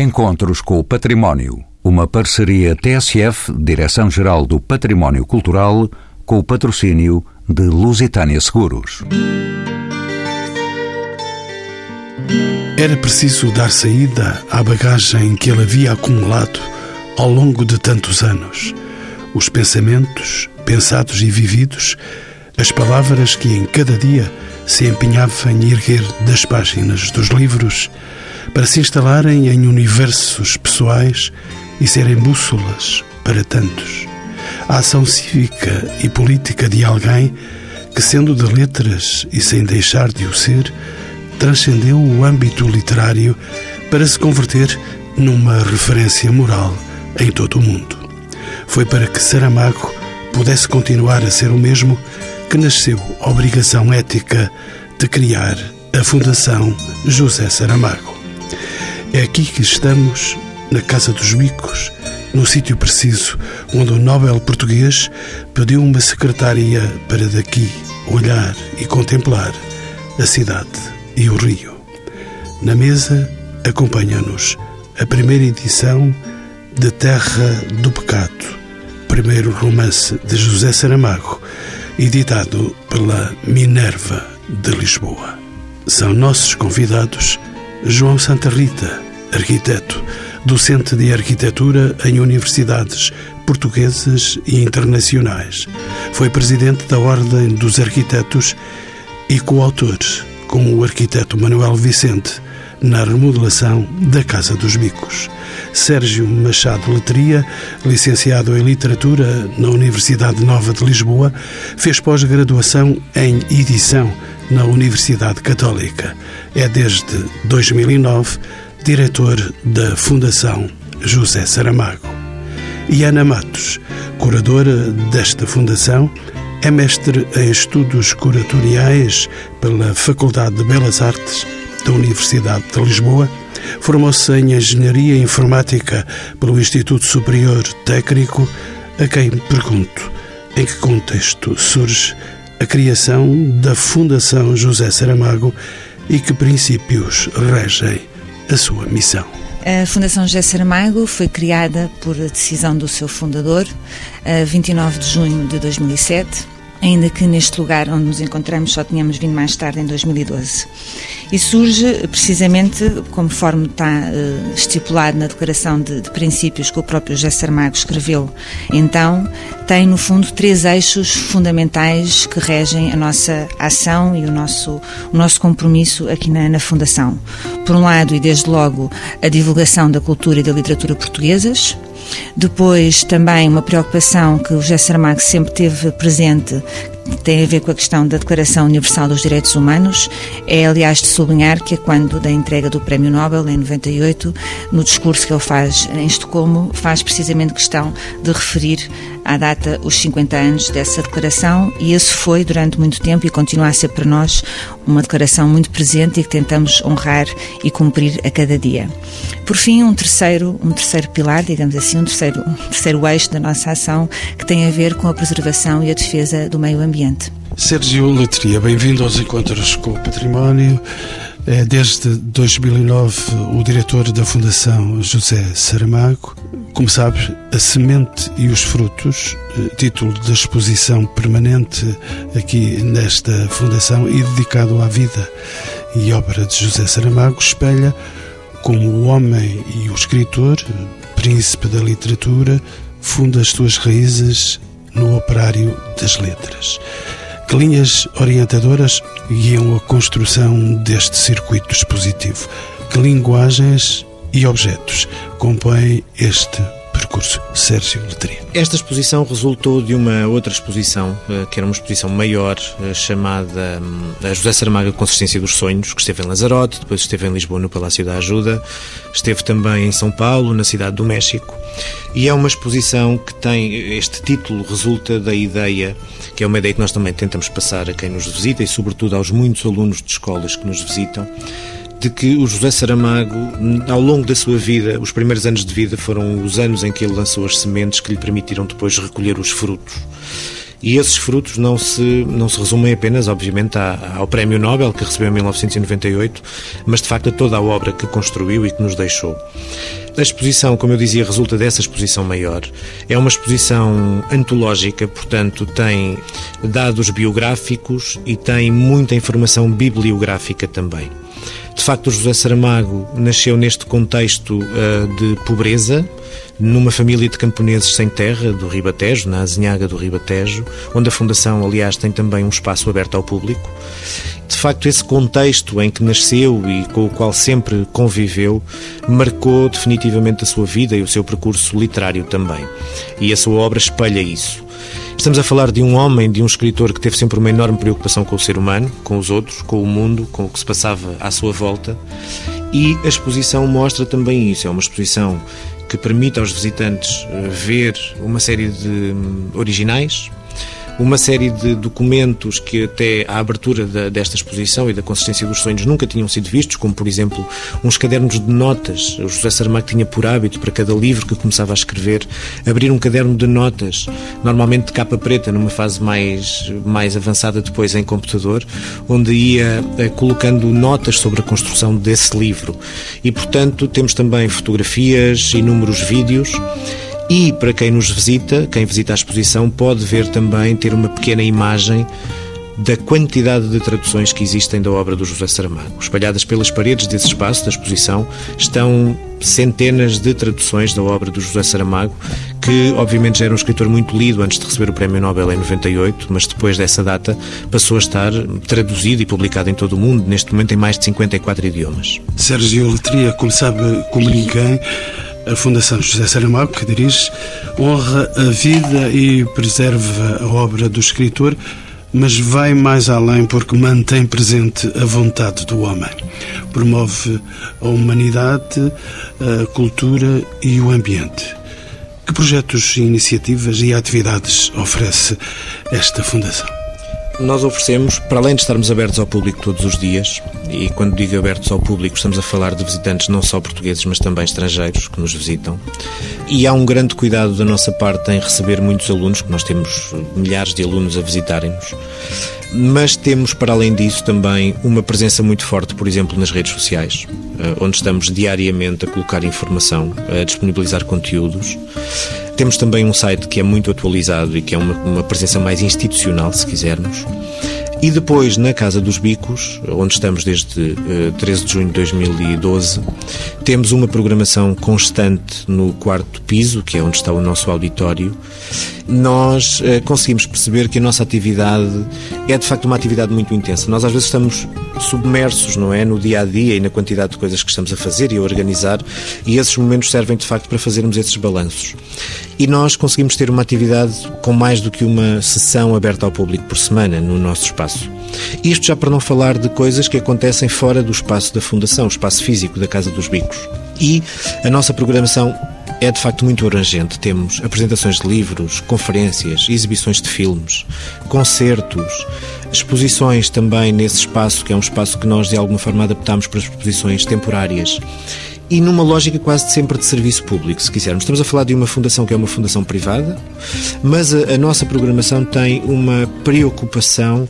Encontros com o Património. Uma parceria TSF, Direção-Geral do Património Cultural, com o patrocínio de Lusitânia Seguros. Era preciso dar saída à bagagem que ele havia acumulado ao longo de tantos anos. Os pensamentos, pensados e vividos, as palavras que em cada dia se empenhava em erguer das páginas dos livros para se instalarem em universos pessoais e serem bússolas para tantos. A ação cívica e política de alguém que, sendo de letras e sem deixar de o ser, transcendeu o âmbito literário para se converter numa referência moral em todo o mundo. Foi para que Saramago pudesse continuar a ser o mesmo que nasceu a obrigação ética de criar a Fundação José Saramago. É aqui que estamos, na Casa dos Bicos, no sítio preciso onde o Nobel português pediu uma secretária para daqui olhar e contemplar a cidade e o rio. Na mesa acompanha-nos a primeira edição de Terra do Pecado, primeiro romance de José Saramago, editado pela Minerva de Lisboa. São nossos convidados João Santa Rita, arquiteto, docente de arquitetura em universidades portuguesas e internacionais. Foi presidente da Ordem dos Arquitetos e coautor, com o arquiteto Manuel Vicente, na remodelação da Casa dos Bicos. Sérgio Machado Letria, licenciado em Literatura na Universidade Nova de Lisboa, fez pós-graduação em edição na Universidade Católica. É desde 2009 diretor da Fundação José Saramago. E Ana Matos, curadora desta fundação, é mestre em estudos curatoriais pela Faculdade de Belas Artes da Universidade de Lisboa Formou-se em Engenharia Informática pelo Instituto Superior Técnico, a quem pergunto em que contexto surge a criação da Fundação José Saramago e que princípios regem a sua missão. A Fundação José Saramago foi criada por decisão do seu fundador, a 29 de junho de 2007 ainda que neste lugar onde nos encontramos só tínhamos vindo mais tarde, em 2012. E surge precisamente, conforme está uh, estipulado na Declaração de, de, Princípios que o próprio José Saramago escreveu, então, tem no fundo três eixos fundamentais que regem a nossa ação e o nosso, o nosso compromisso aqui na, na Fundação. Por um lado, e desde logo, a divulgação da cultura e da literatura portuguesas, depois, também uma preocupação que o José Saramago sempre teve presente, tem a ver com a questão da Declaração Universal dos Direitos Humanos. É, aliás, de sublinhar que, quando da entrega do Prémio Nobel, em 98, no discurso que ele faz em Estocolmo, faz precisamente questão de referir à data os 50 anos dessa declaração e esse foi, durante muito tempo, e continua a ser para nós, uma declaração muito presente e que tentamos honrar e cumprir a cada dia. Por fim, um terceiro, um terceiro pilar, digamos assim, um terceiro, um terceiro eixo da nossa ação que tem a ver com a preservação e a defesa do meio ambiente. Sérgio Letria, bem-vindo aos Encontros com o Património. É desde 2009 o diretor da Fundação José Saramago. Como sabe, A Semente e os Frutos, eh, título da exposição permanente aqui nesta fundação e dedicado à vida e obra de José Saramago, espelha como o homem e o escritor, príncipe da literatura, funda as suas raízes no operário das letras. Que linhas orientadoras guiam a construção deste circuito expositivo? Que linguagens e objetos compõem este percurso? Sérgio Letria. Esta exposição resultou de uma outra exposição, eh, que era uma exposição maior, eh, chamada hum, José Saramago Consistência dos Sonhos, que esteve em Lanzarote, depois esteve em Lisboa no Palácio da Ajuda, esteve também em São Paulo, na cidade do México, e é uma exposição que tem, este título resulta da ideia que é uma ideia que nós também tentamos passar a quem nos visita e, sobretudo, aos muitos alunos de escolas que nos visitam, de que o José Saramago, ao longo da sua vida, os primeiros anos de vida foram os anos em que ele lançou as sementes que lhe permitiram depois recolher os frutos. E esses frutos não se, não se resumem apenas, obviamente, ao Prémio Nobel que recebeu em 1998, mas de facto a toda a obra que construiu e que nos deixou. A exposição, como eu dizia, resulta dessa exposição maior. É uma exposição antológica, portanto, tem dados biográficos e tem muita informação bibliográfica também. De facto, o José Saramago nasceu neste contexto uh, de pobreza, numa família de camponeses sem terra do Ribatejo, na Azinhaga do Ribatejo, onde a Fundação, aliás, tem também um espaço aberto ao público. De facto, esse contexto em que nasceu e com o qual sempre conviveu marcou definitivamente a sua vida e o seu percurso literário também. E a sua obra espelha isso. Estamos a falar de um homem, de um escritor que teve sempre uma enorme preocupação com o ser humano, com os outros, com o mundo, com o que se passava à sua volta. E a exposição mostra também isso. É uma exposição que permite aos visitantes eh, ver uma série de hum, originais, uma série de documentos que até à abertura da, desta exposição e da consistência dos sonhos nunca tinham sido vistos, como por exemplo uns cadernos de notas. O José Saramago tinha por hábito, para cada livro que começava a escrever, abrir um caderno de notas, normalmente de capa preta, numa fase mais, mais avançada depois em computador, onde ia eh, colocando notas sobre a construção desse livro. E portanto temos também fotografias, inúmeros vídeos. E para quem nos visita, quem visita a exposição, pode ver também, ter uma pequena imagem da quantidade de traduções que existem da obra do José Saramago. Espalhadas pelas paredes desse espaço da exposição estão centenas de traduções da obra do José Saramago, que obviamente já era um escritor muito lido antes de receber o Prémio Nobel em 98, mas depois dessa data passou a estar traduzido e publicado em todo o mundo, neste momento em mais de 54 idiomas. Sérgio Letria, como sabe, como ninguém, a Fundação José Saramago, que dirige, honra a vida e preserva a obra do escritor, mas vai mais além porque mantém presente a vontade do homem. Promove a humanidade, a cultura e o ambiente. Que projetos, iniciativas e atividades oferece esta Fundação? Nós oferecemos, para além de estarmos abertos ao público todos os dias, e quando digo abertos ao público, estamos a falar de visitantes não só portugueses, mas também estrangeiros que nos visitam. E há um grande cuidado da nossa parte em receber muitos alunos, que nós temos milhares de alunos a visitarem-nos. Mas temos, para além disso, também uma presença muito forte, por exemplo, nas redes sociais, eh, onde estamos diariamente a colocar informação, a disponibilizar conteúdos. Temos também um site que é muito atualizado e que é uma, uma presença mais institucional, se quisermos. E depois, na Casa dos Bicos, onde estamos desde uh, eh, 13 de junho de 2012, temos uma programação constante no quarto piso, que é onde está o nosso auditório. Nós uh, conseguimos perceber que a nossa atividade é de facto uma atividade muito intensa. Nós às vezes estamos submersos, não é, no dia a dia e na quantidade de coisas que estamos a fazer e a organizar, e esses momentos servem de facto para fazermos esses balanços. E nós conseguimos ter uma atividade com mais do que uma sessão aberta ao público por semana no nosso espaço. Isto já para não falar de coisas que acontecem fora do espaço da Fundação, o espaço físico da Casa dos Bicos. E a nossa programação é de facto muito abrangente. Temos apresentações de livros, conferências, exibições de filmes, concertos, exposições também nesse espaço, que é um espaço que nós de alguma forma adaptamos para exposições temporárias e numa lógica quase sempre de serviço público, se quisermos. Estamos a falar de uma fundação que é uma fundação privada, mas a, a nossa programação tem uma preocupação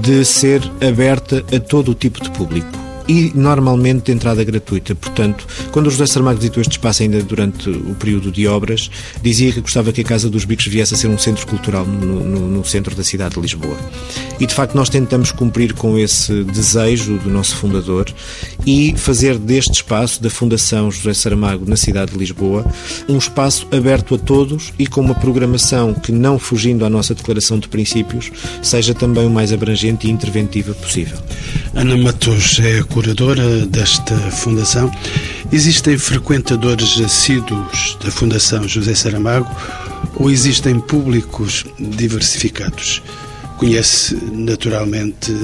de ser aberta a todo o tipo de público e normalmente de entrada gratuita. Portanto, quando o José Saramago visitou este espaço ainda durante o período de obras, dizia que gostava que a Casa dos Bicos viesse a ser um centro cultural no, no, no centro da cidade de Lisboa. E de facto nós tentamos cumprir com esse desejo do nosso fundador e fazer deste espaço, da Fundação José Saramago na cidade de Lisboa, um espaço aberto a todos e com uma programação que, não fugindo à nossa declaração de princípios, seja também o mais abrangente e interventiva possível. Ana Matos é curadora desta fundação. Existem frequentadores assíduos da Fundação José Saramago ou existem públicos diversificados? Conhece naturalmente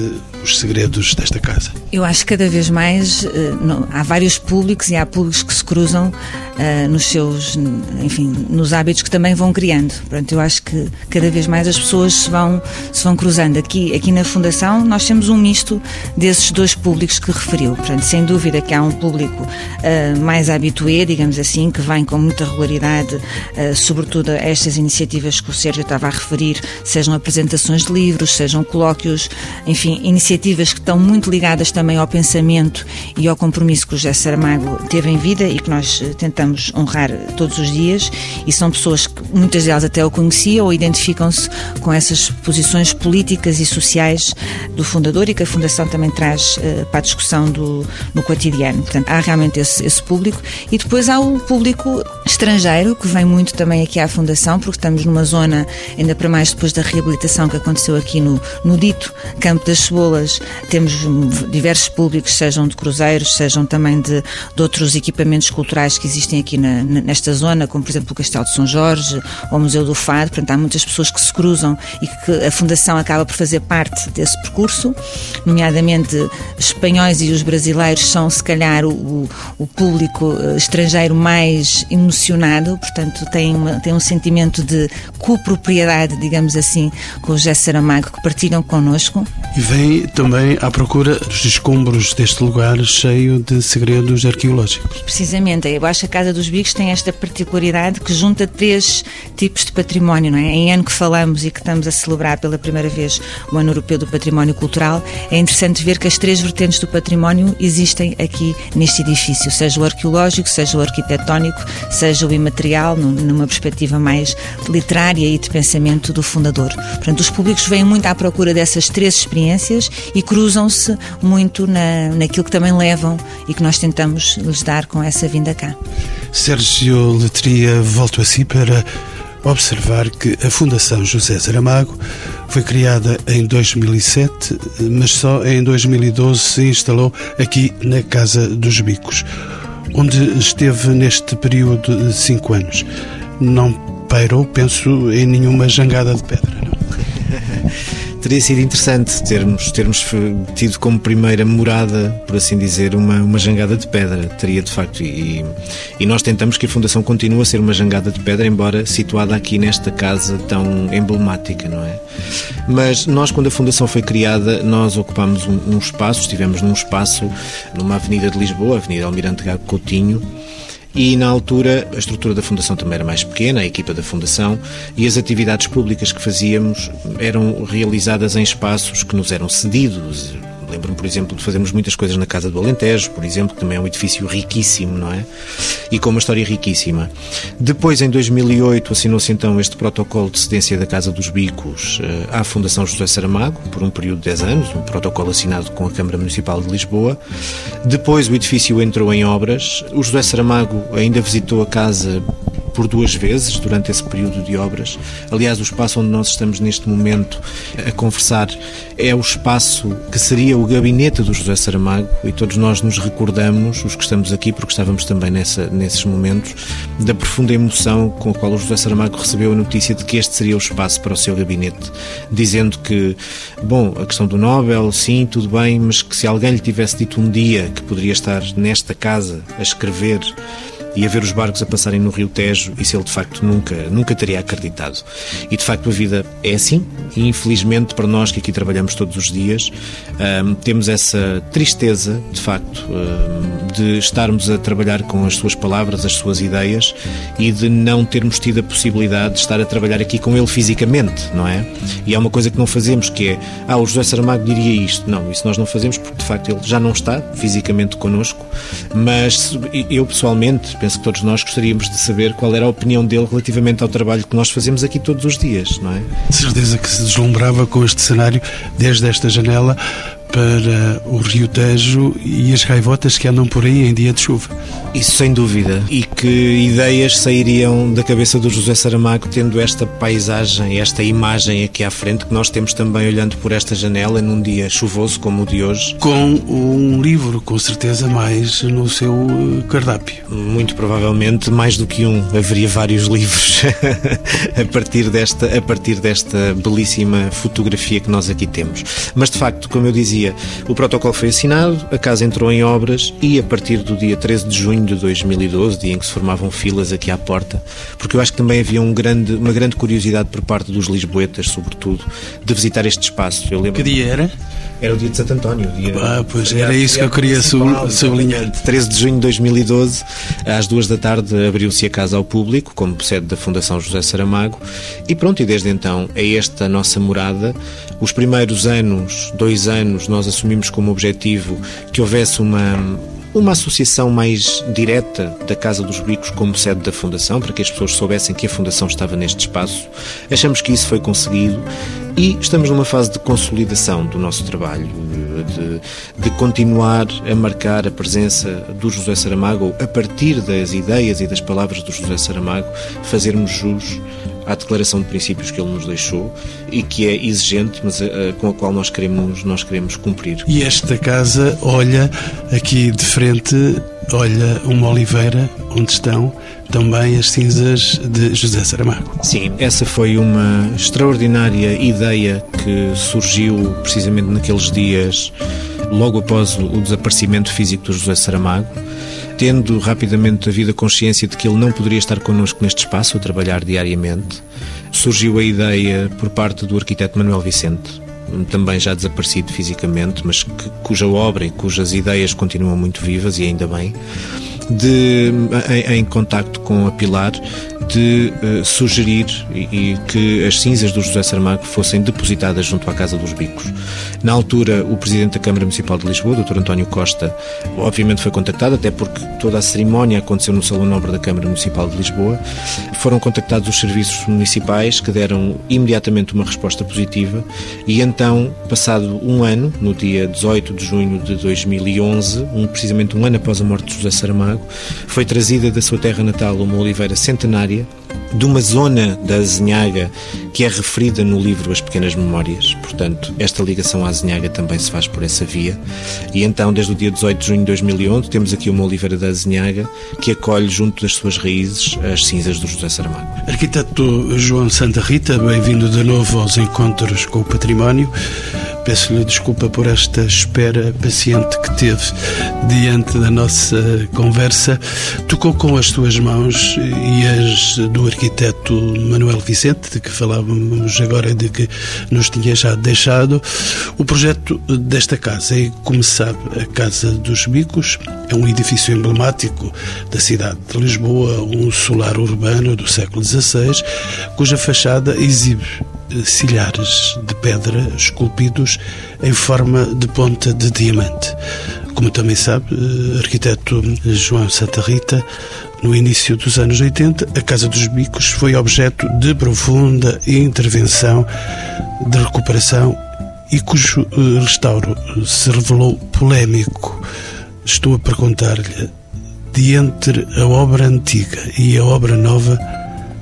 os segredos desta casa? Eu acho que cada vez mais eh, não, há vários públicos e há públicos que se cruzam uh, nos seus, enfim, nos hábitos que também vão criando. Portanto, eu acho que cada vez mais as pessoas se vão, se vão cruzando. Aqui, aqui na Fundação nós temos um misto desses dois públicos que referiu. Portanto, sem dúvida que há um público uh, mais habitué, digamos assim, que vem com muita regularidade, uh, sobretudo a estas iniciativas que o Sérgio estava a referir, sejam apresentações de livros, sejam colóquios, enfim, iniciativas que estão muito ligadas também ao pensamento e ao compromisso que o José Saramago teve em vida e que nós eh, tentamos honrar todos os dias. E são pessoas que muitas delas até o conheciam ou identificam-se com essas posições políticas e sociais do fundador e que a Fundação também traz uh, para a discussão do, no cotidiano. Portanto, há realmente esse, esse público. E depois há o público estrangeiro, que vem muito também aqui à Fundação, porque estamos numa zona, ainda para mais depois da reabilitação que aconteceu aqui no, no dito Campo das Cebolas, temos diversos públicos, sejam de cruzeiros, sejam também de, de outros equipamentos culturais que existem aqui na, nesta zona, como por exemplo o Castelo de São Jorge ou o Museu do Fado. Portanto, há muitas pessoas que se cruzam e que a Fundação acaba por fazer parte desse percurso, nomeadamente espanhóis e os brasileiros são, se calhar, o, o público eh, estrangeiro mais emocionado, portanto, tem, uma, tem um sentimento de copropriedade, digamos assim, com o José Saramago, que partilham connosco. E vem também à procura dos escombros deste lugar cheio de segredos arqueológicos. Precisamente, eu acho que a Casa dos Bicos tem esta particularidade que junta três tipos de património, não é? Em ano que falamos e que estamos a celebrar pela primeira vez o Ano Europeu do Património Cultural, é interessante ver que as três vertentes do património existem aqui neste edifício, seja o arqueológico, seja o arquitetónico, seja o imaterial, numa perspectiva mais literária e de pensamento do fundador. Portanto, os públicos vêm muito à procura dessas três experiências e cruzam-se muito na, naquilo que também levam e que nós tentamos lhes dar com essa vinda cá. Sérgio Letria, volto a si para observar que a Fundação José Saramago foi criada em 2007, mas só em 2012 se instalou aqui na Casa dos Bicos, onde esteve neste período de cinco anos. Não pairou, penso, em nenhuma jangada de pedra, não? teria sido interessante termos, termos tido como primeira morada, por assim dizer, uma, uma jangada de pedra. Teria de facto. E, e nós tentamos que a Fundação continue a ser uma jangada de pedra, embora situada aqui nesta casa tão emblemática, não é? Mas nós, quando a Fundação foi criada, nós ocupámos um, um espaço, estivemos num espaço numa avenida de Lisboa, Avenida Almirante Gago Coutinho, e na altura a estrutura da Fundação também era mais pequena, a equipa da Fundação, e as atividades públicas que fazíamos eram realizadas em espaços que nos eram cedidos, Lembro-me, por exemplo, de fazermos muitas coisas na Casa do Alentejo, por exemplo, que também é um edifício riquíssimo, não é? E com uma história riquíssima. Depois, em 2008, assinou-se então este protocolo de cedência da Casa dos Bicos eh, à Fundação José Saramago, por um período de 10 anos, um protocolo assinado com a Câmara Municipal de Lisboa. Depois, o edifício entrou em obras. O José Saramago ainda visitou a casa por duas vezes durante esse período de obras. Aliás, o espaço onde nós estamos neste momento a conversar é o espaço que seria o gabinete do José Saramago e todos nós nos recordamos, os que estamos aqui, porque estávamos também nessa, nesses momentos, da profunda emoção com a qual o José Saramago recebeu a notícia de que este seria o espaço para o seu gabinete, dizendo que, bom, a questão do Nobel, sim, tudo bem, mas que se alguém lhe tivesse dito um dia que poderia estar nesta casa a escrever e a ver os barcos a passarem no Rio Tejo, isso ele de facto nunca, nunca teria acreditado. E de facto a vida é assim, e infelizmente para nós que aqui trabalhamos todos os dias, temos essa tristeza, de facto, de estarmos a trabalhar com as suas palavras, as suas ideias e de não termos tido a possibilidade de estar a trabalhar aqui com ele fisicamente, não é? E há uma coisa que não fazemos que é, ah, o José Saramago diria isto. Não, isso nós não fazemos porque de facto ele já não está fisicamente connosco, mas eu pessoalmente penso que todos nós gostaríamos de saber qual era a opinião dele relativamente ao trabalho que nós fazemos aqui todos os dias, não é? De certeza que se deslumbrava com este cenário desde esta janela para o Rio Tejo e as gaivotas que andam por aí em dia de chuva. Isso sem dúvida. E que ideias sairiam da cabeça do José Saramago tendo esta paisagem, esta imagem aqui à frente que nós temos também olhando por esta janela num dia chuvoso como o de hoje? Com um livro, com certeza, mais no seu eh, cardápio. Muito provavelmente mais do que um. Haveria vários livros a partir desta a partir desta belíssima fotografia que nós aqui temos. Mas de facto, como eu dizia dia o protocolo foi assinado, a casa entrou em obras e a partir do dia 13 de junho de 2012, dia em que se formavam filas aqui à porta, porque eu acho que também havia um grande, uma grande curiosidade por parte dos lisboetas, sobretudo, de visitar este espaço. Eu lembro... Que dia era? Era o dia de Santo António. Dia, ah, pois era isso que eu queria sublinhar. 13 de junho de 2012, às duas da tarde, abriu-se a casa ao público, como sede da Fundação José Saramago, e pronto, e desde então é esta a nossa morada. Os primeiros anos, dois anos, nós assumimos como objetivo que houvesse uma uma associação mais direta da Casa dos Bicos como sede da Fundação, para que as pessoas soubessem que a Fundação estava neste espaço. Achamos que isso foi conseguido e estamos numa fase de consolidação do nosso trabalho, de, de continuar a marcar a presença do José Saramago a partir das ideias e das palavras do José Saramago, fazermos jus à declaração de princípios que ele nos deixou e que é exigente, mas uh, com a qual nós queremos, nós queremos cumprir. E esta casa olha aqui de frente, olha uma oliveira onde estão também as cinzas de José Saramago. Sim, essa foi uma extraordinária ideia que surgiu precisamente naqueles dias, logo após o desaparecimento físico do José Saramago tendo rapidamente a consciência de que ele não poderia estar connosco neste espaço a trabalhar diariamente, surgiu a ideia por parte do arquiteto Manuel Vicente, também já desaparecido fisicamente, mas que, cuja obra e cujas ideias continuam muito vivas e ainda bem, de, em, em contacto com a Pilar, de uh, sugerir e, e, que as cinzas do José Saramago fossem depositadas junto à Casa dos Bicos. Na altura, o Presidente da Câmara Municipal de Lisboa, Dr. António Costa, obviamente foi contactado, até porque toda a cerimónia aconteceu no Salão Nobre da Câmara Municipal de Lisboa. Foram contactados os serviços municipais que deram imediatamente uma resposta positiva e então, passado um ano, no dia 18 de junho de 2011, um, precisamente um ano após a morte de José Saramago, foi trazida da sua terra natal uma oliveira centenária de uma zona da Azinhaga que é referida no livro As Pequenas Memórias. Portanto, esta ligação à Azinhaga também se faz por essa via. E então, desde o dia 18 de junho de 2011, temos aqui uma oliveira da Azinhaga que acolhe junto das suas raízes as cinzas do José Saramago. Arquiteto João Santa Rita, bem-vindo de novo aos encontros com o património. Peço-lhe desculpa por esta espera paciente que teve diante da nossa conversa. Tocou com as suas mãos e as do arquiteto Manuel Vicente, de que falávamos agora, de que nos tinha já deixado, o projeto desta casa. E, como sabe, a Casa dos Bicos é um edifício emblemático da cidade de Lisboa, um solar urbano do século XVI, cuja fachada exibe silhares de pedra esculpidos em forma de ponta de diamante. Como também sabe, eh, arquiteto João Santa Rita, no início dos anos 80, a Casa dos Bicos foi objeto de profunda intervenção de recuperação e cujo eh, restauro se revelou polémico. Estou a perguntar-lhe, de entre a obra antiga e a obra nova,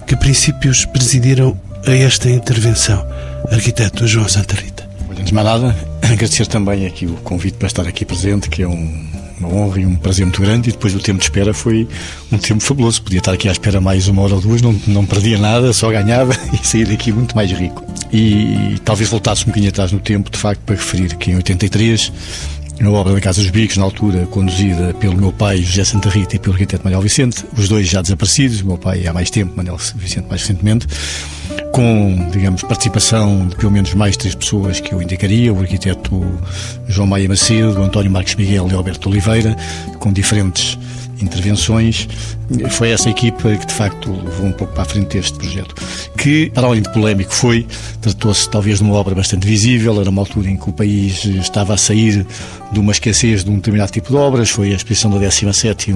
que princípios presidiram a esta intervenção. Arquiteto João Santa Rita. Antes de mais nada, agradecer também aqui o convite para estar aqui presente, que é um, uma honra e um prazer muito grande. E depois o tempo de espera foi um tempo fabuloso. Podia estar aqui à espera mais uma hora ou duas, não, não perdia nada, só ganhava e saía daqui muito mais rico. E, e talvez voltasse um bocadinho atrás no tempo, de facto, para referir que em 83 na obra da Casa dos Bicos, na altura conduzida pelo meu pai José Santa Rita e pelo arquiteto Manuel Vicente, os dois já desaparecidos, o meu pai há mais tempo, Manuel Vicente mais recentemente, com, digamos, participação de pelo menos mais três pessoas que eu indicaria, o arquiteto João Maia Macedo, António Marques Miguel e Alberto Oliveira, com diferentes intervenções. Foi essa equipa que, de facto, levou um pouco para a frente este projeto. Que, para além de polémico, foi, tratou-se talvez de uma obra bastante visível, era uma altura em que o país estava a sair de uma escassez de um determinado tipo de obras, foi a exposição da 17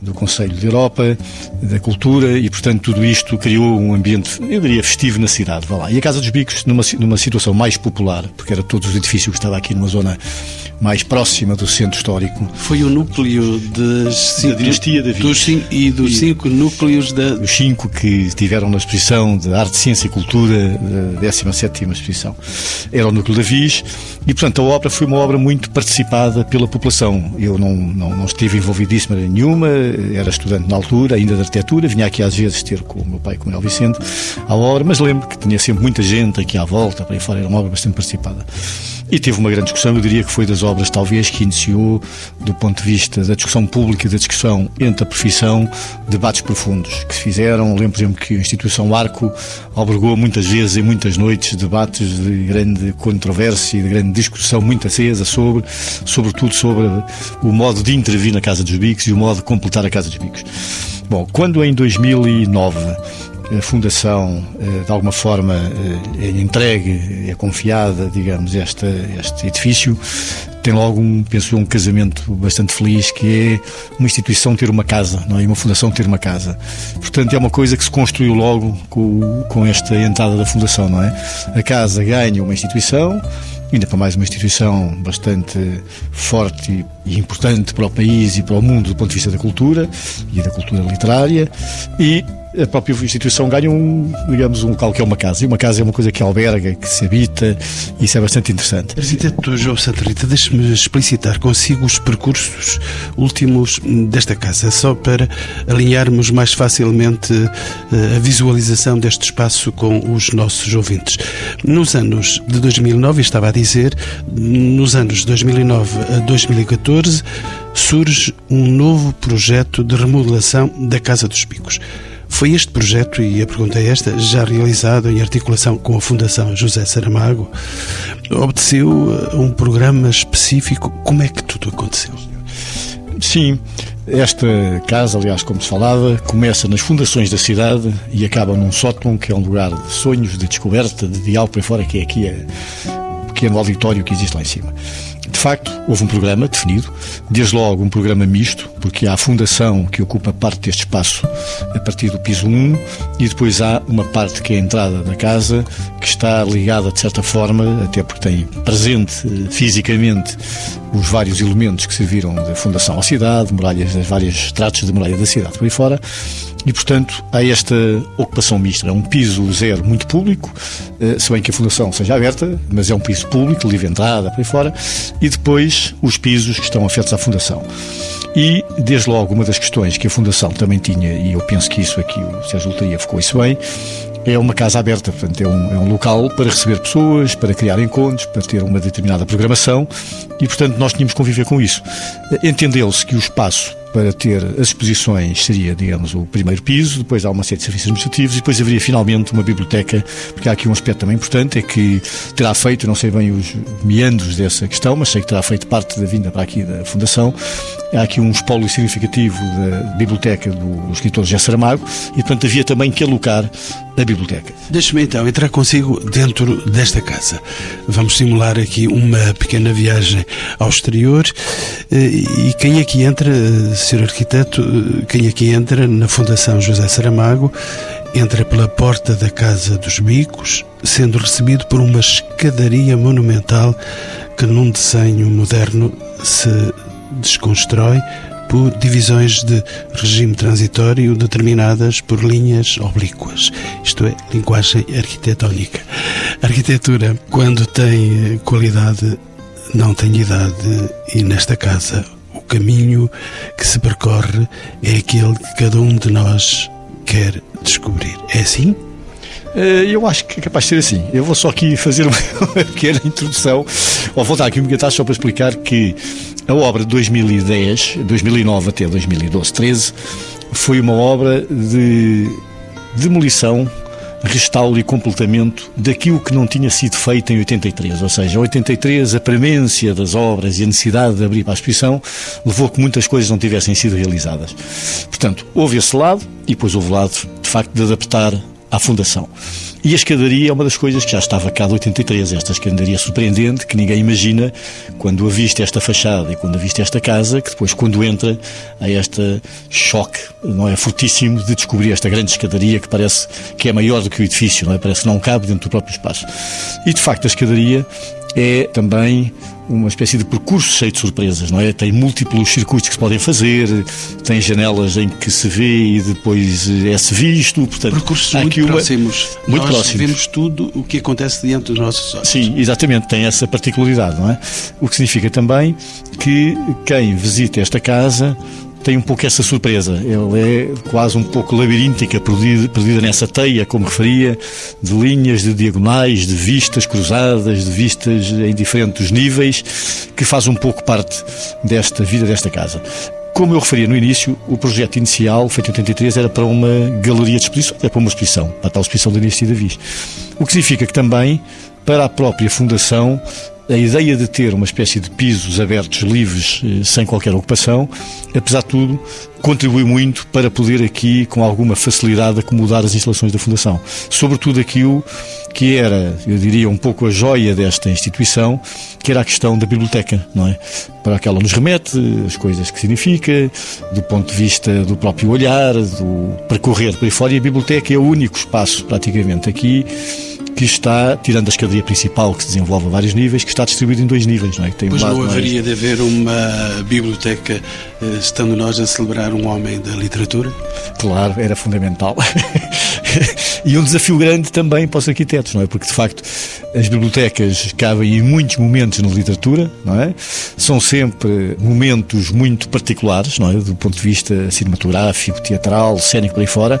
do Conselho de Europa, da Cultura, e, portanto, tudo isto criou um ambiente, eu diria, festivo na cidade. Vá lá. E a Casa dos Bicos, numa, numa situação mais popular, porque era todos os edifícios que estava aqui numa zona mais próxima do centro histórico. Foi o núcleo das cinco, da dinastia da Viz. Dos cinco, e dos e, cinco núcleos da... Os cinco que estiveram na exposição de Arte, Ciência e Cultura da 17ª exposição. Era o núcleo da Viz e, portanto, a obra foi uma obra muito participada pela população. Eu não, não, não estive envolvidíssima nenhuma, era estudante na altura, ainda de arquitetura, vinha aqui às vezes ter com o meu pai, com o El Vicente, a obra, mas lembro que tinha sempre muita gente aqui à volta, para aí fora, era uma obra bastante participada. E teve uma grande discussão, eu diria que foi das obras, talvez, que iniciou, do ponto de vista da discussão pública e discussão entre a profissão, debates profundos que se fizeram. Lembro, por exemplo, que a instituição Arco albergou muitas vezes, em muitas noites, debates de grande controvérsia e de grande discussão muito acesa sobre, sobretudo sobre o modo de intervir na Casa dos Bicos e o modo de completar a Casa dos Bicos. Bom, quando em 2009 a Fundação, eh, de alguma forma, eh, é entregue, é confiada, digamos, este, este edifício, tem logo, um, penso um casamento bastante feliz, que é uma instituição ter uma casa, não é? E uma fundação ter uma casa. Portanto, é uma coisa que se construiu logo com, com esta entrada da fundação, não é? A casa ganha uma instituição, ainda para mais uma instituição bastante forte e importante para o país e para o mundo do ponto de vista da cultura e da cultura literária, e a própria instituição ganha um, digamos, um local que é uma casa. E uma casa é uma coisa que alberga, que se habita, e isso é bastante interessante. Arquiteto João Santa Rita, deixe-me explicitar consigo os percursos últimos desta casa, só para alinharmos mais facilmente eh, a visualização deste espaço com os nossos ouvintes. Nos anos de 2009, estava a dizer, nos anos de 2009 a 2014, surge um novo projeto de remodelação da Casa dos Picos. Foi este projeto, e a pergunta é esta, já realizado em articulação com a Fundação José Saramago, obedeceu a um programa específico? Como é que tudo aconteceu? Sim, esta casa, aliás, como se falava, começa nas fundações da cidade e acaba num sótão que é um lugar de sonhos, de descoberta, de diálogo para fora, que é aqui é o pequeno auditório que existe lá em cima. De facto, houve um programa definido, desde logo um programa misto, porque há a fundação que ocupa parte deste espaço a partir do piso 1 e depois há uma parte que é a entrada da casa que está ligada de certa forma, até porque tem presente eh, fisicamente os vários elementos que serviram de fundação à cidade, muralhas, as várias tratos de muralha da cidade por aí fora, e, portanto, há esta ocupação mista. É um piso zero muito público, eh, se bem que a fundação seja aberta, mas é um piso público, livre entrada, por aí fora, e depois os pisos que estão afetos à fundação. E, desde logo, uma das questões que a Fundação também tinha, e eu penso que isso aqui o Sérgio Lotaria ficou isso bem, é uma casa aberta, portanto, é um, é um local para receber pessoas, para criar encontros, para ter uma determinada programação e, portanto, nós tínhamos que conviver com isso. Entendeu-se que o espaço para ter as exposições seria, digamos, o primeiro piso, depois há uma série de serviços administrativos e depois haveria finalmente uma biblioteca, porque há aqui um aspecto também importante, é que terá feito, não sei bem os meandros dessa questão, mas sei que terá feito parte da vinda para aqui da Fundação, há aqui um espólio significativo da biblioteca do escritor José Saramago e, portanto, havia também que alocar a biblioteca. Deixe-me então entrar consigo dentro desta casa. Vamos simular aqui uma pequena viagem ao exterior eh, e quem aqui entra, eh, Sr. Arquiteto, eh, quem aqui entra na Fundação José Saramago, entra pela porta da Casa dos Bicos, sendo recebido por uma escadaria monumental que num desenho moderno se desconstrói por divisões de regime transitório determinadas por linhas oblíquas, isto é, linguagem arquitetónica. A arquitetura, quando tem qualidade, não tem idade, e nesta casa o caminho que se percorre é aquele que cada um de nós quer descobrir. É assim? Eh, eu acho que é capaz de ser assim. Eu vou só aqui fazer uma pequena introdução, ou voltar aqui um bocadinho só para explicar que a obra de 2010, 2009 até 2012, 13, foi uma obra de demolição, restauro e completamento daquilo que não tinha sido feito em 83. Ou seja, em 83, a premência das obras e a necessidade de abrir para a exposição levou a que muitas coisas não tivessem sido realizadas. Portanto, houve esse lado e depois houve o lado, de facto, de adaptar à Fundação. E a escadaria é uma das coisas que já estava cá de 83, esta escadaria surpreendente que ninguém imagina quando avista esta fachada e quando avista esta casa, que depois quando entra há este choque, não é, fortíssimo de descobrir esta grande escadaria que parece que é maior do que o edifício, não é? Parece que não cabe dentro do próprio espaço. E de facto a escadaria é também uma espécie de percurso cheio de surpresas, não é? Tem múltiplos circuitos que se podem fazer, tem janelas em que se vê e depois é-se visto, portanto... Percursos muito uma... próximos. Muito Nós próximos. vemos tudo o que acontece diante dos nossos olhos. Sim, exatamente, tem essa particularidade, não é? O que significa também que quem visita esta casa tem um pouco essa surpresa. Ele é quase um pouco labiríntica, perdida, perdida nessa teia, como referia, de linhas, de diagonais, de vistas cruzadas, de vistas em diferentes níveis, que faz um pouco parte desta vida desta casa. Como eu referia no início, o projeto inicial, feito em 83, era para uma galeria de exposições, é para uma exposição, para a tal exposição da Inês Davis. O que significa que também, para a própria Fundação, a ideia de ter uma espécie de pisos abertos, livres, eh, sem qualquer ocupação, apesar de tudo, contribui muito para poder aqui, com alguma facilidade, acomodar as instalações da Fundação. Sobretudo aquilo que era, eu diria, um pouco a joia desta instituição, que era a questão da biblioteca, não é? Para que ela nos remete, as coisas que significa, do ponto de vista do próprio olhar, do percorrer por aí fora, e a biblioteca é o único espaço, praticamente, aqui que está, tirando a escadaria principal, que se desenvolve a vários níveis, que está distribuído em dois níveis. Não é? tem pois não haveria de haver uma biblioteca, eh, estando nós a celebrar um homem da literatura? Claro, era fundamental. e um desafio grande também para os arquitetos, não é? Porque, de facto, as bibliotecas cabem em muitos momentos na literatura, não é? São sempre momentos muito particulares, não é? Do ponto de vista cinematográfico, teatral, cénico por aí fora,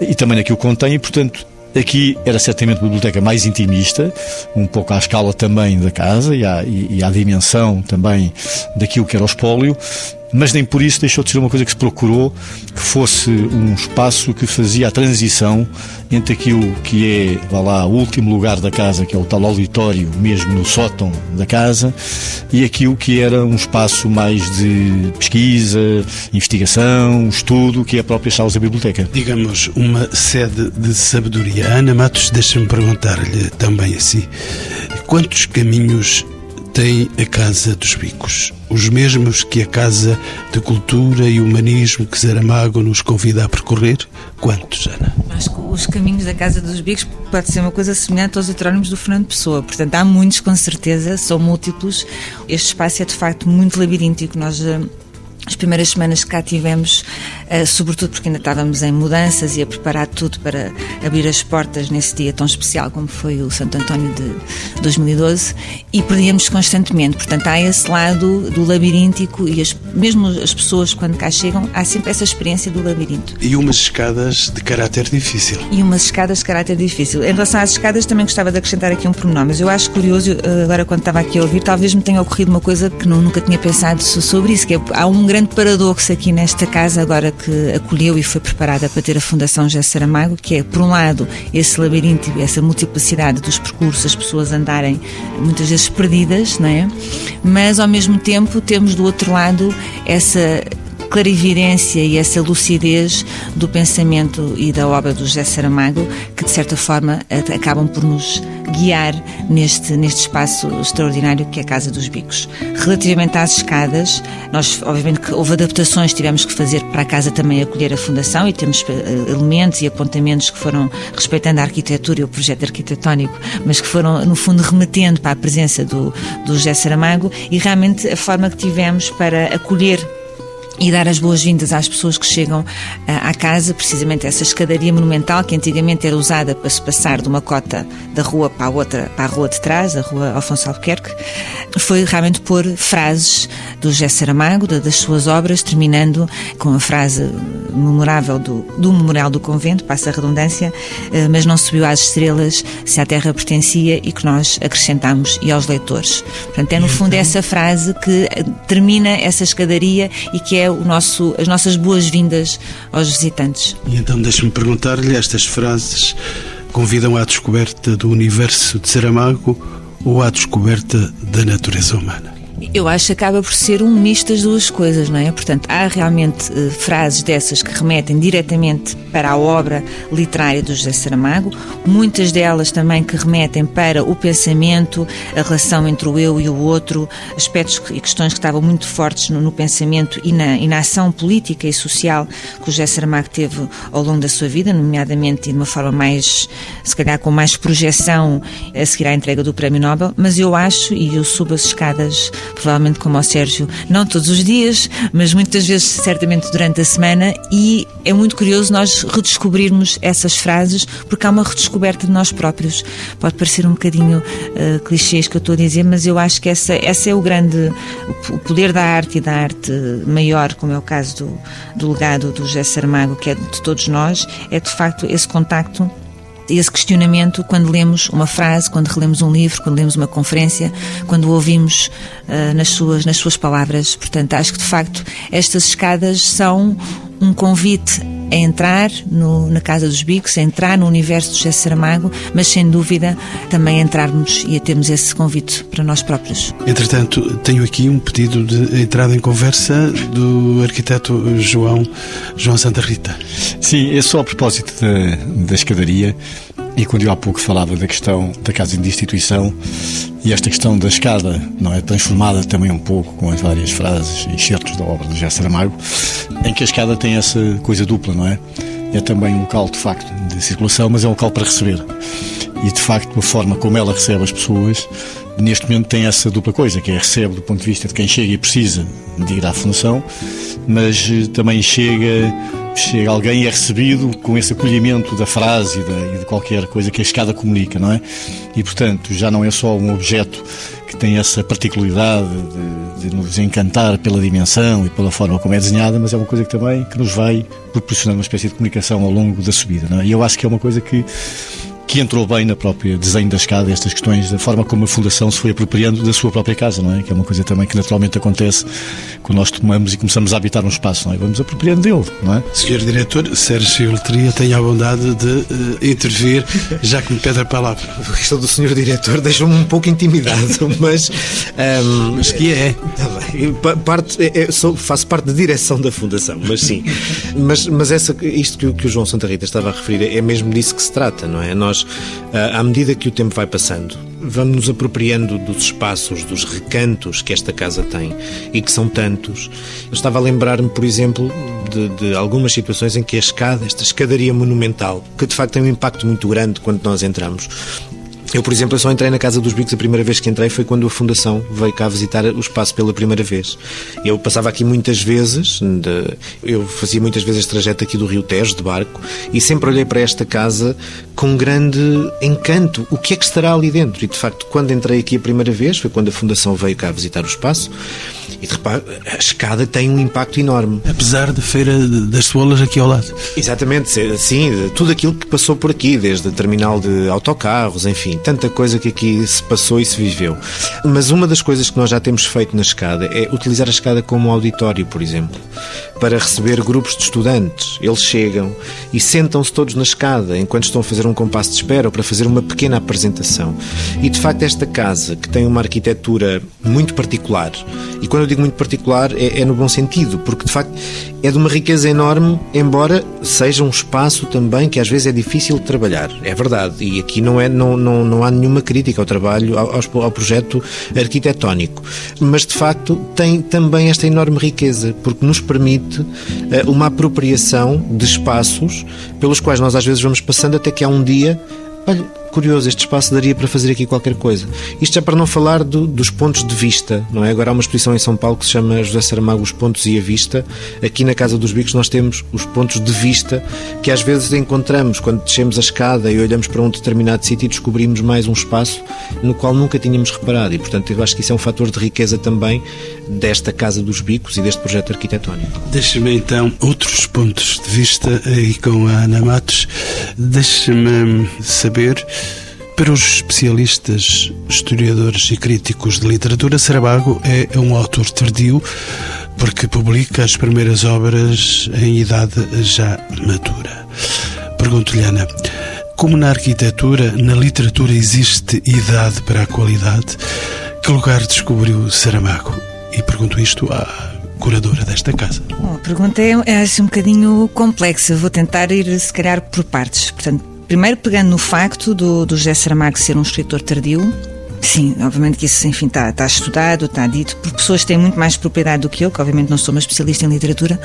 e também naquilo que contém, e, portanto, Aqui era certamente uma biblioteca mais intimista, um pouco à escala também da casa e à, e à dimensão também daquilo que era o espólio, mas nem por isso deixou de ser uma coisa que se procurou que fosse um espaço que fazia a transição entre aquilo que é, vá lá, o último lugar da casa, que é o tal auditório, mesmo no sótão da casa, e aquilo que era um espaço mais de pesquisa, investigação, estudo, que é a própria sala da biblioteca. Digamos, uma sede de sabedoria. Ana Matos, deixa-me perguntar-lhe também assim, quantos caminhos tem a Casa dos Bicos, os mesmos que a Casa de Cultura e Humanismo que Zaramago nos convida a percorrer? Quantos, Ana? Acho que os caminhos da Casa dos Bicos pode ser uma coisa semelhante aos heterónimos do Fernando Pessoa, portanto há muitos com certeza, são múltiplos. Este espaço é de facto muito labiríntico, nós eh, as primeiras semanas que cá tivemos, uh, sobretudo porque ainda estávamos em mudanças e a preparar tudo para abrir as portas nesse dia tão especial como foi o Santo António de 2012, e perdíamos constantemente. Portanto, há esse lado do labiríntico e as, mesmo as pessoas, quando cá chegam, há sempre essa experiência do labirinto. E umas escadas de caráter difícil. E umas escadas de caráter difícil. Em relação às escadas, também gostava de acrescentar aqui um pormenor, mas eu acho curioso, eh, agora quando estava aqui a ouvir, talvez me tenha ocorrido uma coisa que nunca tinha pensado sobre isso, que é, há um grande paradoxo aqui nesta casa, agora que acolheu e foi preparada para ter a Fundação José Saramago, que é, por um lado, esse labirinto e essa multiplicidade dos percursos, as pessoas andarem muitas vezes perdidas, não é? Mas, ao mesmo tempo, temos do outro lado essa clarividência e essa lucidez do pensamento e da obra do José Saramago, que de certa forma acabam por nos guiar neste, neste espaço extraordinário que é a Casa dos Bicos. Relativamente às escadas, nós, obviamente, que houve adaptações que tivemos que fazer para a casa também acolher a Fundação e temos eh, elementos e apontamentos que foram respeitando a arquitetura e o projeto arquitetónico, mas que foram, no fundo, remetendo para a presença do, do José Saramago e realmente a forma que tivemos para acolher e dar as boas-vindas às pessoas que chegam uh, à casa, precisamente essa escadaria monumental que antigamente era usada para se passar de uma cota da rua para a outra, para a rua de trás, a rua Alfonso Albuquerque, foi realmente pôr frases do José Saramago, das suas obras, terminando com a frase memorável do, do Memorial do Convento, passa a redundância, uh, mas não subiu às estrelas se a terra pertencia e que nós acrescentamos e aos leitores. Portanto, é no fundo essa frase que termina essa escadaria e que é o nosso, as nossas boas-vindas aos visitantes. E então deixe-me perguntar-lhe, estas frases convidam à descoberta do universo de Saramago ou à descoberta da natureza humana? Eu acho que acaba por ser um misto das duas coisas, não é? Portanto, há realmente uh, frases dessas que remetem diretamente para a obra literária do José Saramago, muitas delas também que remetem para o pensamento, a relação entre o eu e o outro, aspectos e questões que estavam muito fortes no, no pensamento e na, e na ação política e social que o José Saramago teve ao longo da sua vida, nomeadamente de uma forma mais, se calhar com mais projeção a seguir à entrega do Prémio Nobel, mas eu acho, e eu subo as escadas, provavelmente como ao Sérgio, não todos os dias, mas muitas vezes, certamente durante a semana, e é muito curioso nós redescobrirmos essas frases, porque há uma redescoberta de nós próprios. Pode parecer um bocadinho uh, clichês que eu estou a dizer, mas eu acho que essa, essa é o grande o poder da arte e da arte maior, como é o caso do, do legado do José Saramago, que é de todos nós, é de facto esse contacto esse questionamento quando lemos uma frase, quando relemos um livro, quando lemos uma conferência, quando ouvimos uh, nas, suas, nas suas palavras. Portanto, acho que de facto estas escadas são um convite a entrar no, na Casa dos Bicos, a entrar no universo do José Saramago, mas sem dúvida também a entrarmos e a termos esse convite para nós próprios. Entretanto, tenho aqui um pedido de entrada em conversa do arquiteto João, João Santa Rita. Sim, é só a propósito da, da escadaria e quando eu há pouco falava da questão da casa de instituição e esta questão da escada, não é transformada também um pouco com as várias frases e certos da obra do José Saramago, em que a escada tem essa coisa dupla, não é? É também um local de facto de circulação, mas é um local para receber. E de facto a forma como ela recebe as pessoas neste momento tem essa dupla coisa, que é recebe do ponto de vista de quem chega e precisa de ir à fundação, mas eh, também chega chega alguém e é recebido com esse acolhimento da frase e de, qualquer coisa que a escada comunica, não é? E, portanto, já não é só um objeto que tem essa particularidade de, de, nos encantar pela dimensão e pela forma como é desenhada, mas é uma coisa que também que nos vai proporcionando uma espécie de comunicação ao longo da subida, não é? E eu acho que é uma coisa que que entrou bem na própria desenho da escada, estas questões da forma como a Fundação se foi apropriando da sua própria casa, não é? Que é uma coisa também que naturalmente acontece quando nós tomamos e começamos a habitar um espaço, não é? Vamos apropriando dele, não é? Senhor Diretor, Sérgio Letria, tenha a bondade de uh, intervir, já que me pede a palavra. A questão do Senhor Diretor deixou-me um pouco intimidado, mas... Um, mas que é? Tá parte, é, é, sou, faço parte da direção da Fundação, mas sim. mas mas essa, isto que, que o João Santa Rita estava a referir é mesmo disso que se trata, não é? Nós ah, à medida que o tempo vai passando, vamos nos apropriando dos espaços, dos recantos que esta casa tem e que são tantos. Eu estava a lembrar-me, por exemplo, de, de, algumas situações em que a escada, esta escadaria monumental, que de facto tem um impacto muito grande quando nós entramos, eu, por exemplo, eu só entrei na Casa dos Bicos a primeira vez que entrei foi quando a Fundação veio cá visitar o espaço pela primeira vez. Eu passava aqui muitas vezes, de, eu fazia muitas vezes este trajeto aqui do Rio Tejo, de barco, e sempre olhei para esta casa com grande encanto. O que é que estará ali dentro? E, de facto, quando entrei aqui a primeira vez, foi quando a Fundação veio cá visitar o espaço, e de repente, a escada tem um impacto enorme. Apesar da Feira das Cebolas aqui ao lado. Exatamente, sim, tudo aquilo que passou por aqui, desde o terminal de autocarros, enfim, tanta coisa que aqui se passou e se viveu. Mas uma das coisas que nós já temos feito na escada é utilizar a escada como auditório, por exemplo, para receber grupos de estudantes. Eles chegam e sentam-se todos na escada enquanto estão a fazer um compasso de espera ou para fazer uma pequena apresentação. E de facto, esta casa, que tem uma arquitetura muito particular, e quando eu digo muito particular, é, é no bom sentido, porque de facto é de uma riqueza enorme, embora seja um espaço também que às vezes é difícil de trabalhar. É verdade. E aqui não, é, não, não, não há nenhuma crítica ao trabalho, ao, ao projeto arquitetónico. Mas de facto tem também esta enorme riqueza, porque nos permite uh, uma apropriação de espaços pelos quais nós às vezes vamos passando até que há um dia. Olha, curioso, este espaço daria para fazer aqui qualquer coisa. Isto é para não falar do, dos pontos de vista, não é? Agora há uma exposição em São Paulo que se chama José Saramago Os Pontos e a Vista. Aqui na Casa dos Bicos nós temos os pontos de vista que às vezes encontramos quando descemos a escada e olhamos para um determinado sítio e descobrimos mais um espaço no qual nunca tínhamos reparado. E, portanto, eu acho que isso é um fator de riqueza também desta Casa dos Bicos e deste projeto arquitetónico. Deixe-me então outros pontos de vista aí com a Ana Matos. Deixe-me saber para os especialistas, historiadores e críticos de literatura, Saramago é um autor tardio porque publica as primeiras obras em idade já madura. Pergunto-lhe, Ana, como na arquitetura, na literatura existe idade para a qualidade, que lugar descobriu Saramago? E pergunto isto há curadora desta casa? Bom, a pergunta é, é assim, um bocadinho complexa. Vou tentar ir, se calhar, por partes. Portanto, primeiro pegando no facto do, do José Saramago ser um escritor tardio, Sim, obviamente que isso, enfim, está, está estudado, está dito, por pessoas que têm muito mais propriedade do que eu, que obviamente não sou uma especialista em literatura,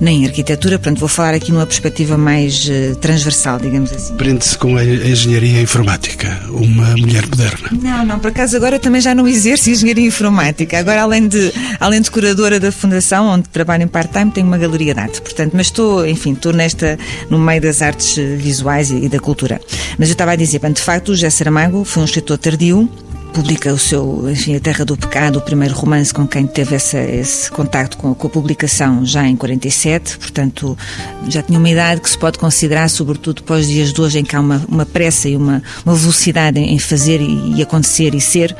nem em arquitetura, portanto vou falar aqui numa perspectiva mais uh, transversal, digamos assim. Prende-se com a engenharia informática, uma mulher moderna. Não, não, por acaso agora também já não exerço engenharia informática. Agora, além de, além de curadora da Fundação, onde trabalho em part-time, tenho uma galeria de arte. Portanto, mas estou, enfim, estou nesta, no meio das artes eh, visuais e, e da cultura. Mas eu estava a dizer, de facto, o José Saramago foi um escritor tardio, publica o seu, enfim, A Terra do Pecado, o primeiro romance com quem teve essa, esse contacto com, com, a publicação já em 47, portanto já tinha uma idade que se pode considerar, sobretudo depois dias de hoje em que há uma, uma pressa e uma, uma velocidade em fazer e, e acontecer e ser,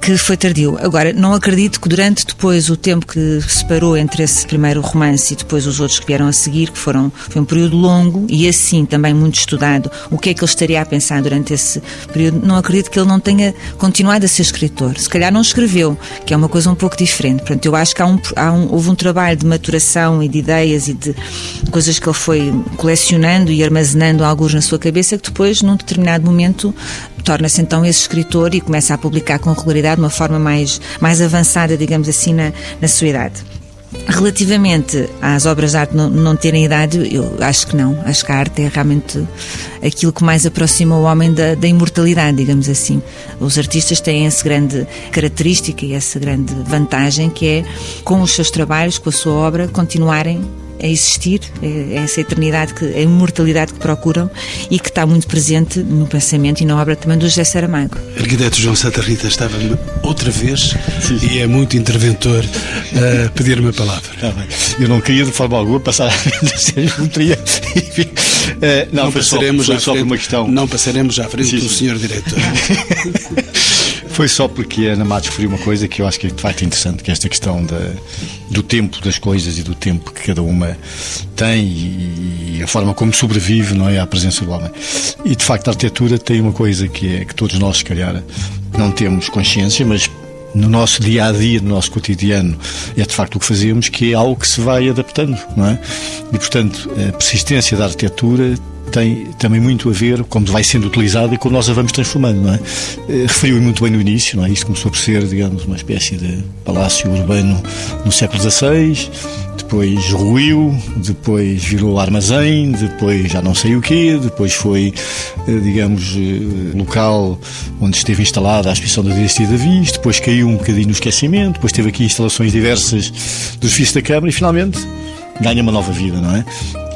que foi tardio. Agora, não acredito que durante depois o tempo que separou entre esse primeiro romance e depois os outros que vieram a seguir, que foram foi um período longo e assim também muito estudado, o que é que ele estaria a pensar durante esse período, não acredito que ele não tenha continuado a ser escritor. Se calhar não escreveu, que é uma coisa um pouco diferente. Portanto, eu acho que há um, há um, houve um trabalho de maturação e de ideias e de coisas que ele foi colecionando e armazenando alguns na sua cabeça que depois, num determinado momento, torna-se então esse escritor e começa a publicar com regularidade de uma forma mais, mais avançada, digamos assim, na, na sua idade. Relativamente às obras de arte não, não, terem idade, eu acho que não. Acho que a arte é realmente aquilo que mais aproxima o homem da, da imortalidade, digamos assim. Os artistas têm essa grande característica e essa grande vantagem que é, com os seus trabalhos, com a sua obra, continuarem a existir, é essa eternidade, que, a imortalidade que procuram e que está muito presente no pensamento e na obra também do José Saramago. Arquiteto João Santa Rita estava outra vez sim, e é muito interventor a pedir-me a palavra. Tá Eu não queria de forma alguma passar a ser geometria. não, não passaremos só, só frente, por uma questão. Não passaremos à frente sim, do senhor diretor. Foi só porque a Ana Matos referiu uma coisa que eu acho que é de facto interessante, que é esta questão da, do tempo das coisas e do tempo que cada uma tem e, e, a forma como sobrevive não é, à presença do homem. E de facto a arquitetura tem uma coisa que é que todos nós, se calhar, não temos consciência, mas no nosso dia a dia, no nosso cotidiano, é de facto o que fazemos, que é algo que se vai adaptando, não é? E portanto, a persistência da arquitetura tem também muito a ver como vai sendo utilizado e como nós a vamos transformando, não é? Eh, referiu muito bem no início, não é? Isto começou por ser, digamos, uma espécie de palácio urbano no século XVI, depois ruiu, depois virou armazém, depois já não sei o quê, depois foi, eh, digamos, eh, local onde esteve instalada a exposição da dinastia da Viz, depois caiu um bocadinho no esquecimento, depois teve aqui instalações diversas do edifício da Câmara e finalmente ganha uma nova vida, não é?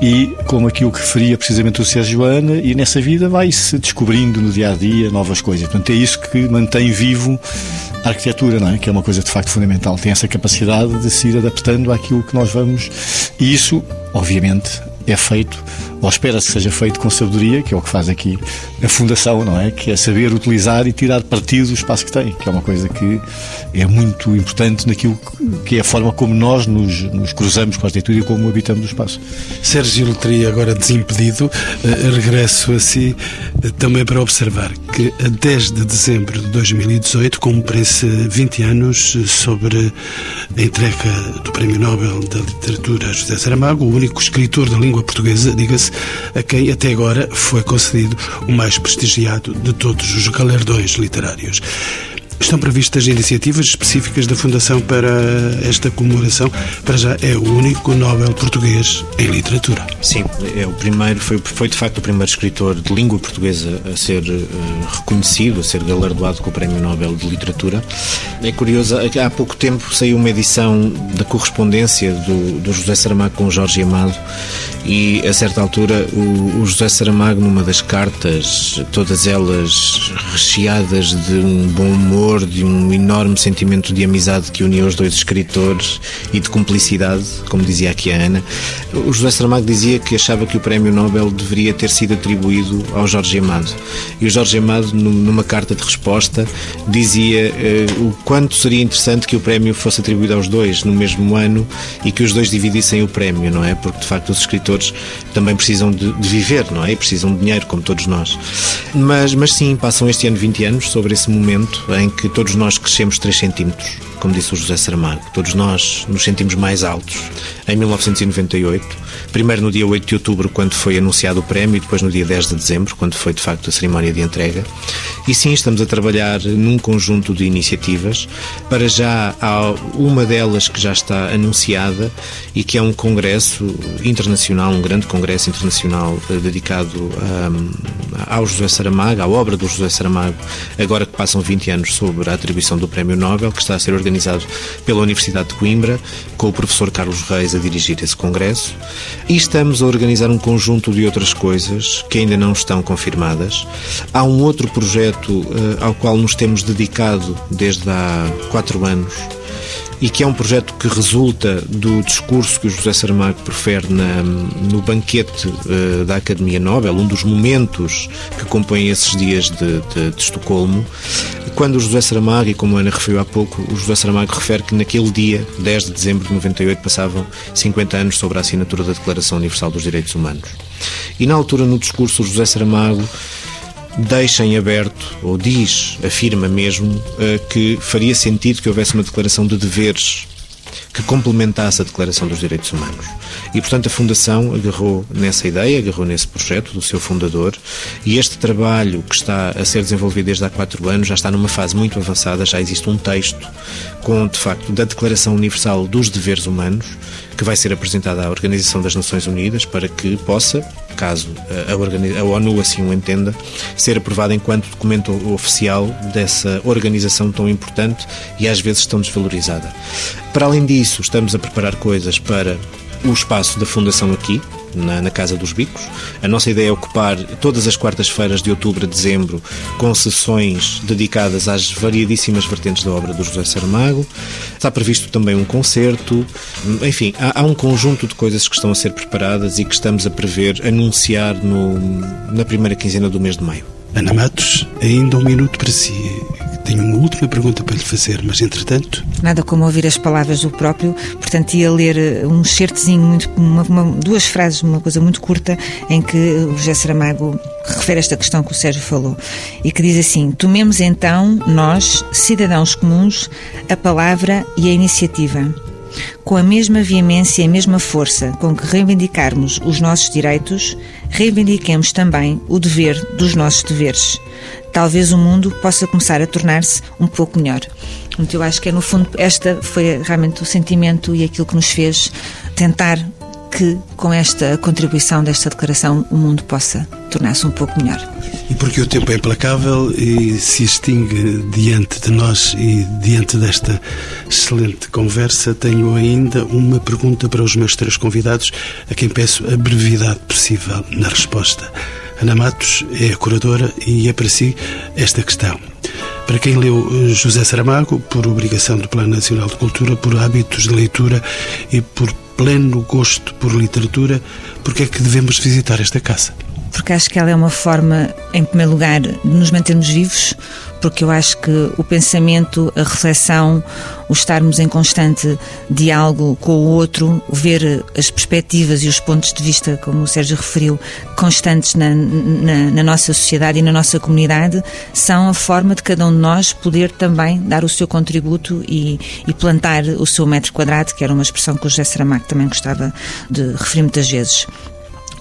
E como aquilo que referia precisamente o Sérgio Joana, e nessa vida vai-se descobrindo no dia a dia novas coisas. Portanto, é isso que mantém vivo a arquitetura, não é? Que é uma coisa de facto fundamental. Tem essa capacidade de se ir adaptando àquilo que nós vamos. E isso, obviamente, é feito, ou espera-se que seja feito com sabedoria, que é o que faz aqui a Fundação, não é? Que é saber utilizar e tirar partido do espaço que tem, que é uma coisa que é muito importante naquilo que é a forma como nós nos, nos cruzamos com a arquitetura e como habitamos o espaço. Sérgio Letria, agora desimpedido, eh, regresso a si eh, também para observar que a 10 de dezembro de 2018 cumpre-se 20 anos sobre a entrega do Prémio Nobel da Literatura a José Saramago, o único escritor da língua portuguesa, diga-se, a quem até agora foi concedido o mais prestigiado de todos os galardões literários. Estão previstas iniciativas específicas da Fundação para esta comemoração. Para já é o único Nobel português em literatura. Sim, é o primeiro, foi, foi de facto o primeiro escritor de língua portuguesa a ser uh, reconhecido, a ser galardoado com o Prémio Nobel de Literatura. É curioso, há pouco tempo saiu uma edição da correspondência do, do José Saramago com Jorge Amado e a certa altura o, o José Saramago, numa das cartas, todas elas recheadas de um bom humor, de um enorme sentimento de amizade que unia os dois escritores e de cumplicidade, como dizia aqui a Ana. O José Saramago dizia que achava que o Prémio Nobel deveria ter sido atribuído ao Jorge Amado. E o Jorge Amado, numa carta de resposta, dizia uh, o quanto seria interessante que o prémio fosse atribuído aos dois no mesmo ano e que os dois dividissem o prémio, não é? Porque de facto os escritores também precisam de, de viver, não é? E precisam de dinheiro, como todos nós. Mas, mas sim, passam este ano 20 anos sobre esse momento em que todos nós crescemos 3 centímetros, como disse o José Saramago. Todos nós nos sentimos mais altos. Em 1998, primeiro no dia 8 de outubro, quando foi anunciado o prémio, e depois no dia 10 de dezembro, quando foi de facto a cerimónia de entrega. E sim, estamos a trabalhar num conjunto de iniciativas. Para já há uma delas que já está anunciada e que é um congresso internacional, um grande congresso internacional eh, dedicado um, ao José Saramago, à obra do José Saramago, agora que passam 20 anos sobre a atribuição do Prémio Nobel, que está a ser organizado pela Universidade de Coimbra, com o professor Carlos Reis a dirigir esse congresso. E estamos a organizar um conjunto de outras coisas que ainda não estão confirmadas. Há um outro projeto uh, ao qual nos temos dedicado desde há quatro anos e que é um projeto que resulta do discurso que o José Saramago profere na, no banquete uh, da Academia Nobel, um dos momentos que compõem esses dias de, de, de, Estocolmo, quando o José Saramago, e como a Ana referiu há pouco, o José Saramago refere que naquele dia, 10 de dezembro de 98, passavam 50 anos sobre a assinatura da Declaração Universal dos Direitos Humanos. E na altura, no discurso, o José Saramago deixa em aberto, ou diz, afirma mesmo, eh, que faria sentido que houvesse uma declaração de deveres que complementasse a Declaração dos Direitos Humanos. E, portanto, a Fundação agarrou nessa ideia, agarrou nesse projeto do seu fundador, e este trabalho que está a ser desenvolvido desde há quatro anos já está numa fase muito avançada, já existe um texto com, de facto, da Declaração Universal dos Deveres Humanos, que vai ser apresentada à Organização das Nações Unidas para que possa, caso a, a ONU assim o entenda, ser aprovada enquanto documento oficial dessa organização tão importante e às vezes tão desvalorizada. Para além disso, estamos a preparar coisas para o espaço da Fundação aqui, na, na, Casa dos Bicos. A nossa ideia é ocupar todas as quartas-feiras de outubro a dezembro com sessões dedicadas às variadíssimas vertentes da obra do José Saramago. Está previsto também um concerto. Enfim, há, há um conjunto de coisas que estão a ser preparadas e que estamos a prever anunciar no, na primeira quinzena do mês de maio. Ana Matos, ainda um minuto para si. Tenho uma última pergunta para lhe fazer, mas entretanto. Nada como ouvir as palavras do próprio, portanto ia ler eh, um certezinho, muito, uma, uma, duas frases, uma coisa muito curta, em que o José Saramago refere esta questão que o Sérgio falou, e que diz assim: Tomemos então, nós, cidadãos comuns, a palavra e a iniciativa. Com a mesma veemência e a mesma força com que reivindicarmos os nossos direitos, reivindiquemos também o dever dos nossos deveres talvez o mundo possa começar a tornar-se um pouco melhor. Então, eu acho que é, no fundo, esta foi realmente o sentimento e aquilo que nos fez tentar que, com esta contribuição desta declaração, o mundo possa tornar-se um pouco melhor. E porque o tempo é implacável e se extingue diante de nós e diante desta excelente conversa, tenho ainda uma pergunta para os meus três convidados, a quem peço a brevidade possível na resposta. Ana Matos é a curadora e é para si esta questão. Para quem leu José Saramago, por obrigação do Plano Nacional de Cultura, por hábitos de leitura e por pleno gosto por literatura, por que é que devemos visitar esta casa? Porque acho que ela é uma forma, em primeiro lugar, de nos mantermos vivos, porque eu acho que o pensamento, a reflexão, o estarmos em constante diálogo com o outro, ver as perspectivas e os pontos de vista, como o Sérgio referiu, constantes na, na, na nossa sociedade e na nossa comunidade, são a forma de cada um de nós poder também dar o seu contributo e, e plantar o seu metro quadrado, que era uma expressão que o José Saramago também gostava de referir muitas vezes.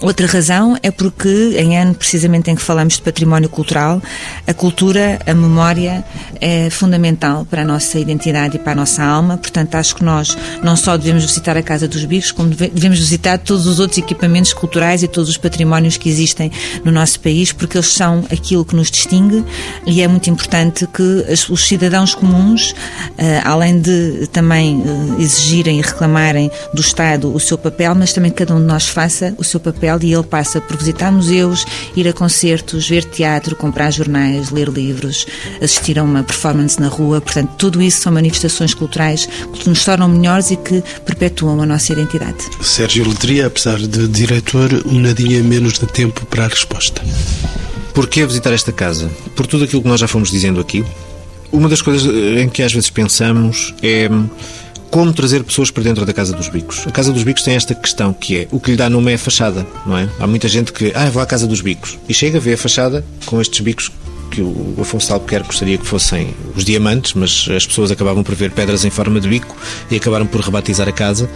Outra razão é porque, em ano precisamente em que falamos de património cultural, a cultura, a memória é fundamental para a nossa identidade e para a nossa alma. Portanto, acho que nós não só devemos visitar a Casa dos Bicos, como devemos visitar todos os outros equipamentos culturais e todos os patrimónios que existem no nosso país, porque eles são aquilo que nos distingue e é muito importante que os cidadãos comuns, eh, além de também eh, exigirem e reclamarem do Estado o seu papel, mas também cada um de nós faça o seu papel papel e ele passa por visitar museus, ir a concertos, ver teatro, comprar jornais, ler livros, assistir a uma performance na rua. Portanto, tudo isso são manifestações culturais que nos tornam melhores e que perpetuam a nossa identidade. Sérgio Letria, apesar de diretor, um nadinha menos de tempo para a resposta. Porquê visitar esta casa? Por tudo aquilo que nós já fomos dizendo aqui. Uma das coisas em que às vezes pensamos é como trazer pessoas para dentro da Casa dos Bicos. A Casa dos Bicos tem esta questão que é, o que lhe dá nome é a fachada, não é? Há muita gente que, ah, vou à Casa dos Bicos, e chega a ver a fachada com estes bicos que o Afonso Albuquerque gostaria que fossem os diamantes, mas as pessoas acabavam por ver pedras em forma de bico e acabaram por rebatizar a casa.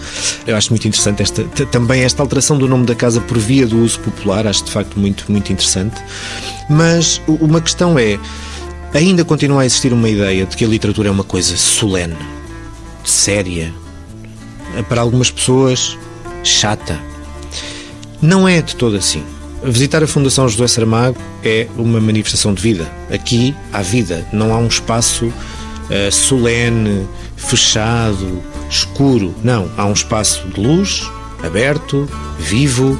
Eu acho muito interessante esta, também esta alteração do nome da casa por via do uso popular, acho de facto muito, muito interessante. Mas uma questão é, ainda continua a existir uma ideia de que a literatura é uma coisa solene, séria, para algumas pessoas chata. Não é de todo assim. Visitar a Fundação José Saramago é uma manifestação de vida. Aqui há vida, não há um espaço uh, solene, fechado, escuro. Não, há um espaço de luz, aberto, vivo,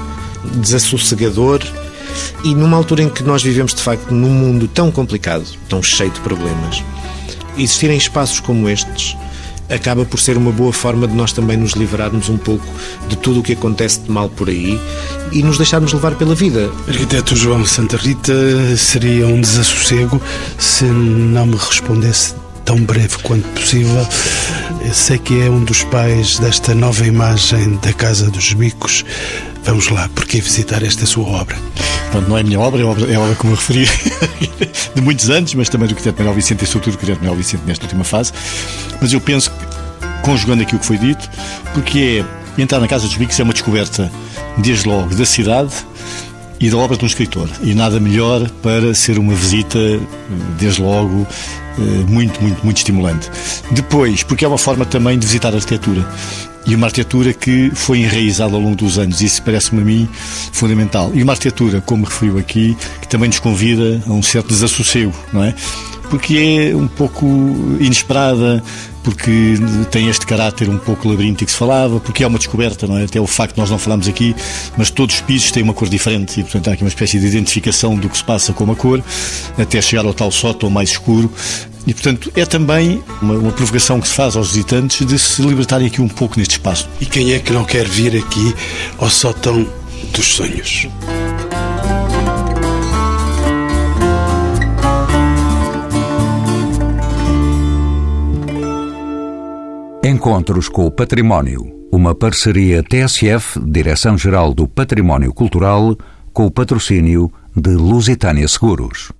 desassossegador. E numa altura em que nós vivemos de facto num mundo tão complicado, tão cheio de problemas, existirem espaços como estes acaba por ser uma boa forma de nós também nos livrarmos um pouco de tudo o que acontece de mal por aí e nos deixarmos levar pela vida. Arquiteto João Santa Rita, seria um desassossego se não me respondesse tão breve quanto possível. Eu sei que é um dos pais desta nova imagem da Casa dos Bicos. Vamos lá, porque visitar esta sua obra? Pronto, não é a minha obra, é a obra, é a obra como eu referi, de muitos anos, mas também do arquiteto Manuel Vicente e sobretudo do arquiteto Manuel Vicente nesta última fase. Mas eu penso que, conjugando aqui o que foi dito, porque é entrar na Casa dos Bicos é uma descoberta, desde logo, da cidade e da obra de um escritor. E nada melhor para ser uma visita, desde logo, eh, muito, muito, muito estimulante. Depois, porque é uma forma também de visitar a arquitetura e uma arquitetura que foi enraizada ao longo dos anos. Isso parece-me a mim fundamental. E uma arquitetura, como referiu aqui, que também nos convida a um certo desassossego, não é? Porque é um pouco inesperada, porque tem este caráter um pouco labiríntico que se falava, porque é uma descoberta, não é? Até o facto de nós não falamos aqui, mas todos os pisos têm uma cor diferente e, portanto, há aqui uma espécie de identificação do que se passa com a cor, até chegar ao tal sótão mais escuro, e, portanto, é também uma, uma, provocação que se faz aos visitantes de se libertarem aqui um pouco neste espaço. E quem é que não quer vir aqui ao sótão dos sonhos? Encontros com o Património. Uma parceria TSF, Direção-Geral do Património Cultural, com o patrocínio de Lusitânia Seguros.